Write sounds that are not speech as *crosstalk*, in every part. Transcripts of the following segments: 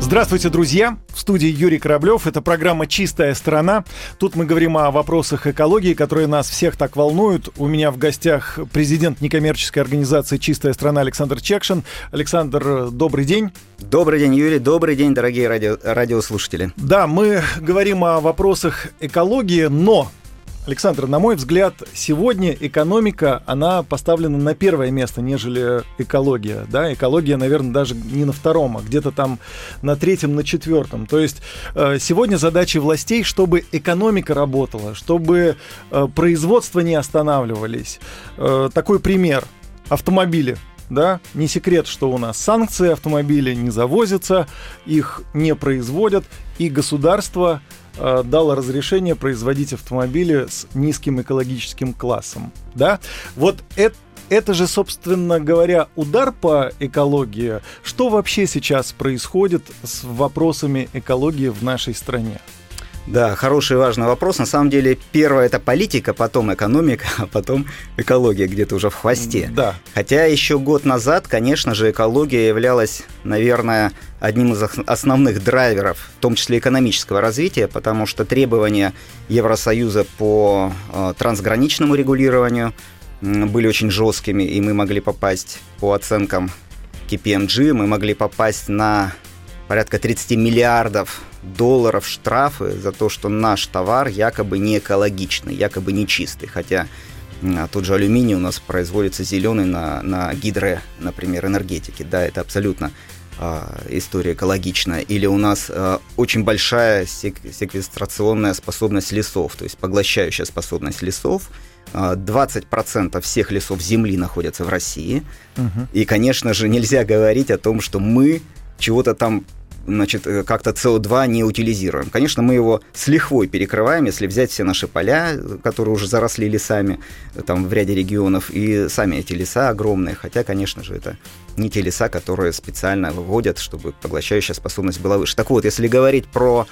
Здравствуйте, друзья! В студии Юрий Кораблев. Это программа «Чистая страна». Тут мы говорим о вопросах экологии, которые нас всех так волнуют. У меня в гостях президент некоммерческой организации «Чистая страна» Александр Чекшин. Александр, добрый день. Добрый день, Юрий. Добрый день, дорогие радио, радиослушатели. Да, мы говорим о вопросах экологии, но Александр, на мой взгляд, сегодня экономика, она поставлена на первое место, нежели экология. Да? Экология, наверное, даже не на втором, а где-то там на третьем, на четвертом. То есть э, сегодня задача властей, чтобы экономика работала, чтобы э, производства не останавливались. Э, такой пример. Автомобили да, не секрет, что у нас санкции, автомобили не завозятся, их не производят, и государство э, дало разрешение производить автомобили с низким экологическим классом, да. Вот это это же, собственно говоря, удар по экологии. Что вообще сейчас происходит с вопросами экологии в нашей стране? Да, хороший важный вопрос. На самом деле, первое это политика, потом экономика, *laughs* а потом экология где-то уже в хвосте. Да. Хотя еще год назад, конечно же, экология являлась, наверное, одним из основных драйверов, в том числе экономического развития, потому что требования Евросоюза по э, трансграничному регулированию были очень жесткими, и мы могли попасть по оценкам KPMG, мы могли попасть на порядка 30 миллиардов долларов штрафы за то, что наш товар якобы не экологичный, якобы не чистый. Хотя тот же алюминий у нас производится зеленый на, на гидро, например, энергетике. Да, это абсолютно э, история экологичная. Или у нас э, очень большая сек- секвестрационная способность лесов, то есть поглощающая способность лесов. 20% всех лесов Земли находятся в России. Угу. И, конечно же, нельзя говорить о том, что мы чего-то там значит, э, как-то СО2 не утилизируем. Конечно, мы его с лихвой перекрываем, если взять все наши поля, которые уже заросли лесами э, там, в ряде регионов, и сами эти леса огромные, хотя, конечно же, это не те леса, которые специально выводят, чтобы поглощающая способность была выше. Так вот, если говорить про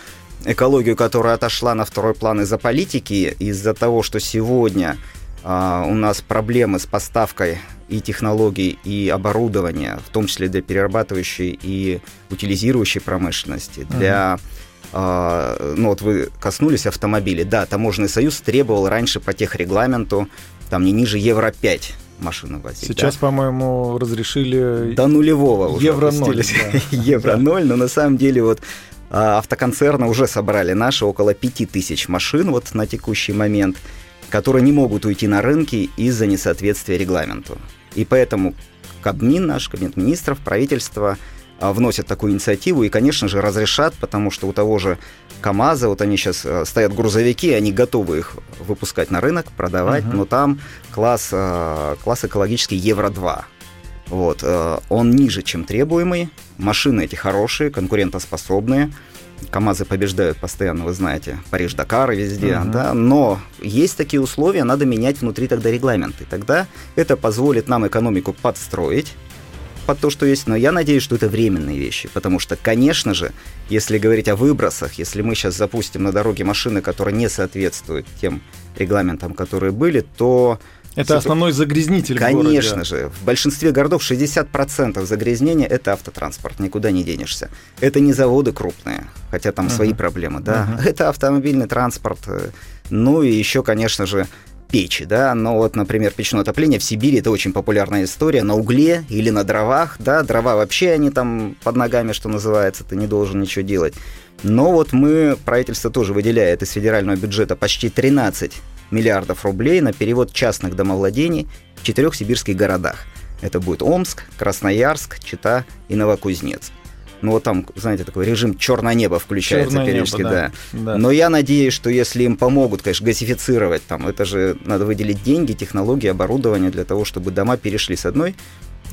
экологию, которая отошла на второй план из-за политики, из-за того, что сегодня а, у нас проблемы с поставкой и технологий, и оборудования, в том числе для перерабатывающей и утилизирующей промышленности, для uh-huh. ну вот вы коснулись автомобилей. Да, Таможенный союз требовал раньше по техрегламенту там не ниже Евро-5 машины возить. Сейчас, да? по-моему, разрешили... До нулевого уже Евро-0. Да. *laughs* Евро-0, но на самом деле вот а, автоконцерны уже собрали наши около 5000 машин вот на текущий момент, которые не могут уйти на рынки из-за несоответствия регламенту. И поэтому Кабмин, наш кабинет министров, правительство а, вносят такую инициативу и, конечно же, разрешат, потому что у того же КАМАЗа, вот они сейчас а, стоят грузовики, они готовы их выпускать на рынок, продавать, uh-huh. но там класс, а, класс экологический Евро-2. Вот, он ниже, чем требуемый, машины эти хорошие, конкурентоспособные, КАМАЗы побеждают постоянно, вы знаете, Париж-Дакар везде, uh-huh. да, но есть такие условия, надо менять внутри тогда регламенты. Тогда это позволит нам экономику подстроить под то, что есть, но я надеюсь, что это временные вещи, потому что, конечно же, если говорить о выбросах, если мы сейчас запустим на дороге машины, которые не соответствуют тем регламентам, которые были, то это основной загрязнитель Конечно же. В большинстве городов 60% загрязнения – это автотранспорт, никуда не денешься. Это не заводы крупные, хотя там uh-huh. свои проблемы, да. Uh-huh. Это автомобильный транспорт. Э, ну и еще, конечно же, печи, да, но вот, например, печное отопление в Сибири это очень популярная история на угле или на дровах, да, дрова вообще они там под ногами, что называется, ты не должен ничего делать. Но вот мы, правительство тоже выделяет из федерального бюджета почти 13 миллиардов рублей на перевод частных домовладений в четырех сибирских городах. Это будет Омск, Красноярск, Чита и Новокузнецк. Ну вот там, знаете, такой режим черное небо включается Черное периодически, небо, да. да. Но я надеюсь, что если им помогут, конечно, газифицировать, там, это же надо выделить деньги, технологии, оборудование для того, чтобы дома перешли с одной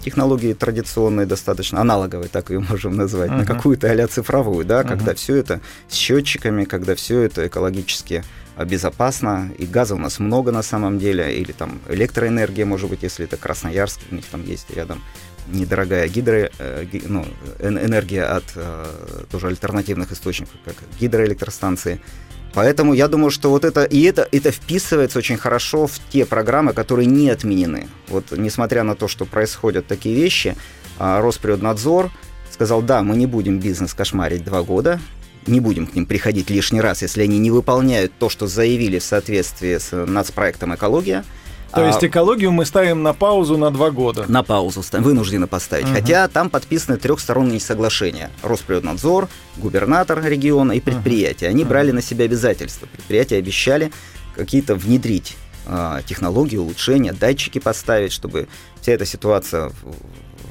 технологии традиционной, достаточно аналоговой, так ее можем назвать, uh-huh. на какую-то а цифровую, да, uh-huh. когда все это с счетчиками, когда все это экологически безопасно, и газа у нас много на самом деле, или там электроэнергия, может быть, если это Красноярск, у них там есть рядом недорогая гидро, э, ну, энергия от э, тоже альтернативных источников, как гидроэлектростанции. Поэтому я думаю, что вот это и это, это вписывается очень хорошо в те программы, которые не отменены. Вот несмотря на то, что происходят такие вещи, а, Росприроднадзор сказал, да, мы не будем бизнес кошмарить два года, не будем к ним приходить лишний раз, если они не выполняют то, что заявили в соответствии с нацпроектом «Экология», то а, есть экологию мы ставим на паузу на два года. На паузу вынуждены поставить. Угу. Хотя там подписаны трехсторонние соглашения. Росприроднадзор, губернатор региона и предприятия. Они угу. брали на себя обязательства. Предприятия обещали какие-то внедрить э, технологии, улучшения, датчики поставить, чтобы вся эта ситуация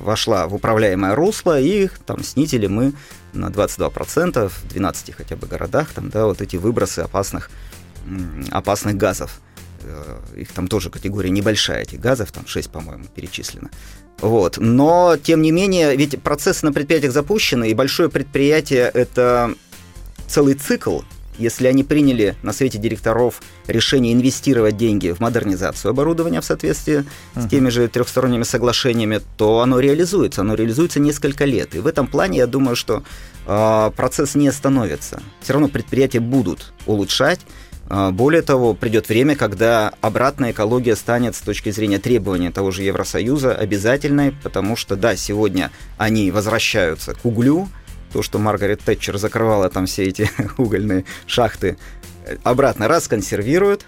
вошла в управляемое русло, и там снизили мы на 22% в 12 хотя бы городах там, да, вот эти выбросы опасных, опасных газов. Э, их там тоже категория небольшая, этих газов, там 6, по-моему, перечислено. Вот. Но, тем не менее, ведь процессы на предприятиях запущены, и большое предприятие – это целый цикл, если они приняли на совете директоров решение инвестировать деньги в модернизацию оборудования в соответствии uh-huh. с теми же трехсторонними соглашениями, то оно реализуется. Оно реализуется несколько лет. И в этом плане я думаю, что э, процесс не остановится. Все равно предприятия будут улучшать. А, более того, придет время, когда обратная экология станет с точки зрения требования того же Евросоюза обязательной, потому что, да, сегодня они возвращаются к углю, то, что Маргарет Тэтчер закрывала там все эти *laughs* угольные шахты, обратно расконсервируют,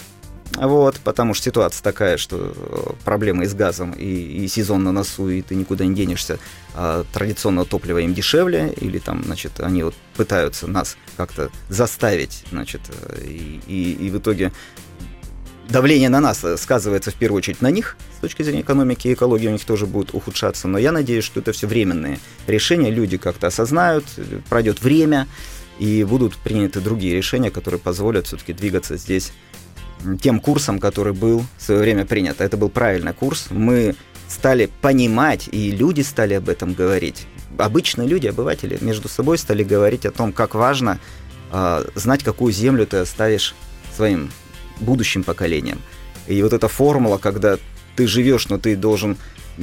вот, потому что ситуация такая, что э, проблемы и с газом, и, и сезон на носу, и ты никуда не денешься. А традиционного топлива им дешевле, или там, значит, они вот пытаются нас как-то заставить, значит, э, и, и, и в итоге давление на нас сказывается в первую очередь на них с точки зрения экономики и экологии у них тоже будет ухудшаться. Но я надеюсь, что это все временные решения. Люди как-то осознают, пройдет время, и будут приняты другие решения, которые позволят все-таки двигаться здесь тем курсом, который был в свое время принят. Это был правильный курс. Мы стали понимать, и люди стали об этом говорить. Обычные люди, обыватели, между собой стали говорить о том, как важно э, знать, какую землю ты оставишь своим будущим поколениям. И вот эта формула, когда ты живешь, но ты должен э,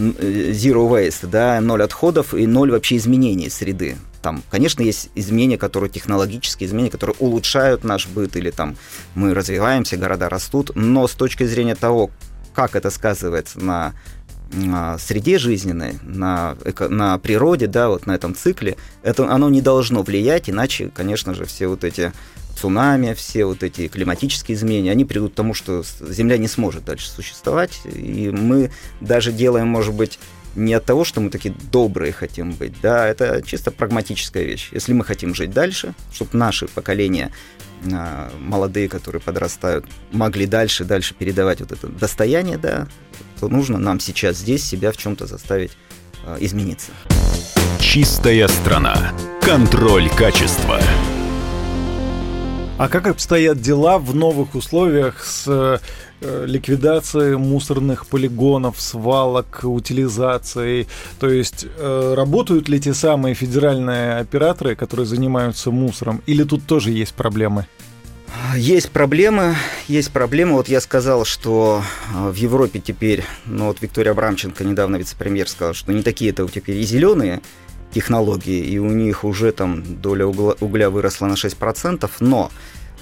zero waste, да, ноль отходов и ноль вообще изменений среды. Там, конечно, есть изменения, которые технологические изменения, которые улучшают наш быт, или там мы развиваемся, города растут, но с точки зрения того, как это сказывается на на среде жизненной, на, на природе, да, вот на этом цикле, это, оно не должно влиять, иначе, конечно же, все вот эти цунами, все вот эти климатические изменения, они придут к тому, что Земля не сможет дальше существовать, и мы даже делаем, может быть, не от того, что мы такие добрые хотим быть, да, это чисто прагматическая вещь. Если мы хотим жить дальше, чтобы наши поколения а, молодые, которые подрастают, могли дальше, дальше передавать вот это достояние, да, то нужно нам сейчас здесь себя в чем-то заставить а, измениться. Чистая страна. Контроль качества. А как обстоят дела в новых условиях с Э, ликвидации мусорных полигонов, свалок, утилизацией. То есть э, работают ли те самые федеральные операторы, которые занимаются мусором, или тут тоже есть проблемы? Есть проблемы, есть проблемы. Вот я сказал, что э, в Европе теперь, ну вот Виктория Абрамченко, недавно вице-премьер, сказал, что не такие это теперь и зеленые технологии, и у них уже там доля угля, угля выросла на 6%, но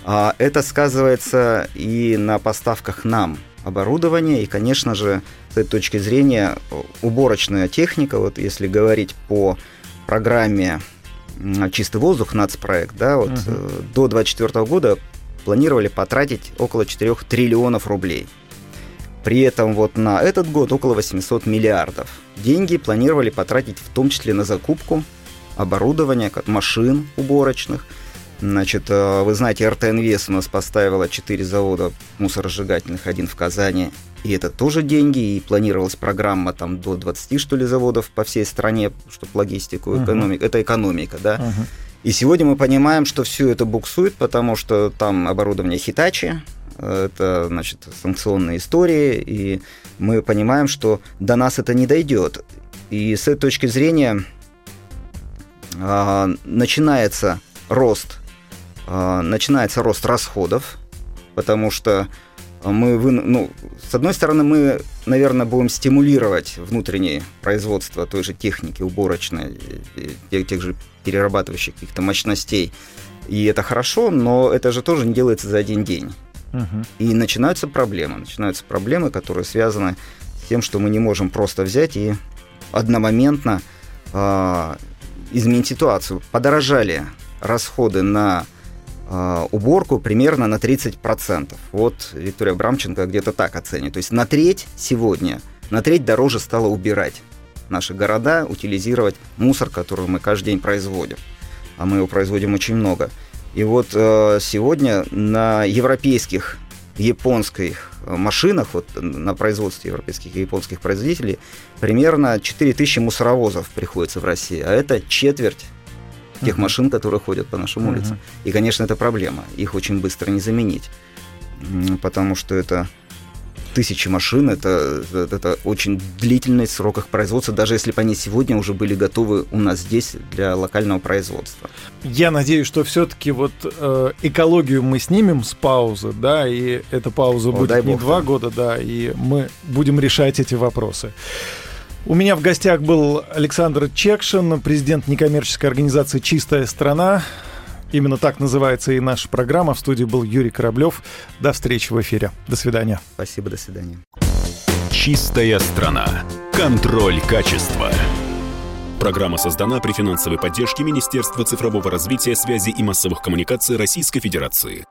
а это сказывается и на поставках нам оборудования, и, конечно же, с этой точки зрения уборочная техника, вот если говорить по программе «Чистый воздух» нацпроект, да, вот uh-huh. до 2024 года планировали потратить около 4 триллионов рублей. При этом вот на этот год около 800 миллиардов. Деньги планировали потратить в том числе на закупку оборудования, машин уборочных – Значит, э, вы знаете, РТ Инвест у нас поставила 4 завода мусоросжигательных, один в Казани. И это тоже деньги, и планировалась программа там до 20, что ли, заводов по всей стране, чтобы логистику, экономику. Uh-huh. Это экономика, да. Uh-huh. И сегодня мы понимаем, что все это буксует, потому что там оборудование Хитачи, это, значит, санкционные истории, и мы понимаем, что до нас это не дойдет. И с этой точки зрения э, начинается рост а, начинается рост расходов потому что мы, вы, ну, с одной стороны, мы, наверное, будем стимулировать внутреннее производство той же техники уборочной, тех, тех же перерабатывающих каких-то мощностей. И это хорошо, но это же тоже не делается за один день. И начинаются проблемы. Начинаются проблемы, которые связаны с тем, что мы не можем просто взять и одномоментно э, изменить ситуацию. Подорожали расходы на э, уборку примерно на 30%. Вот Виктория Брамченко где-то так оценит. То есть на треть сегодня, на треть дороже стало убирать наши города, утилизировать мусор, который мы каждый день производим. А мы его производим очень много. И вот э, сегодня на европейских, японских машинах, вот на производстве европейских и японских производителей, примерно 4000 мусоровозов приходится в России, а это четверть тех uh-huh. машин, которые ходят по нашим uh-huh. улицам. И, конечно, это проблема. Их очень быстро не заменить, потому что это тысячи машин, это, это, очень длительный срок их производства, даже если бы они сегодня уже были готовы у нас здесь для локального производства. Я надеюсь, что все-таки вот э, экологию мы снимем с паузы, да, и эта пауза О, будет не бог, два да. года, да, и мы будем решать эти вопросы. У меня в гостях был Александр Чекшин, президент некоммерческой организации «Чистая страна». Именно так называется и наша программа. В студии был Юрий Кораблев. До встречи в эфире. До свидания. Спасибо, до свидания. Чистая страна. Контроль качества. Программа создана при финансовой поддержке Министерства цифрового развития, связи и массовых коммуникаций Российской Федерации.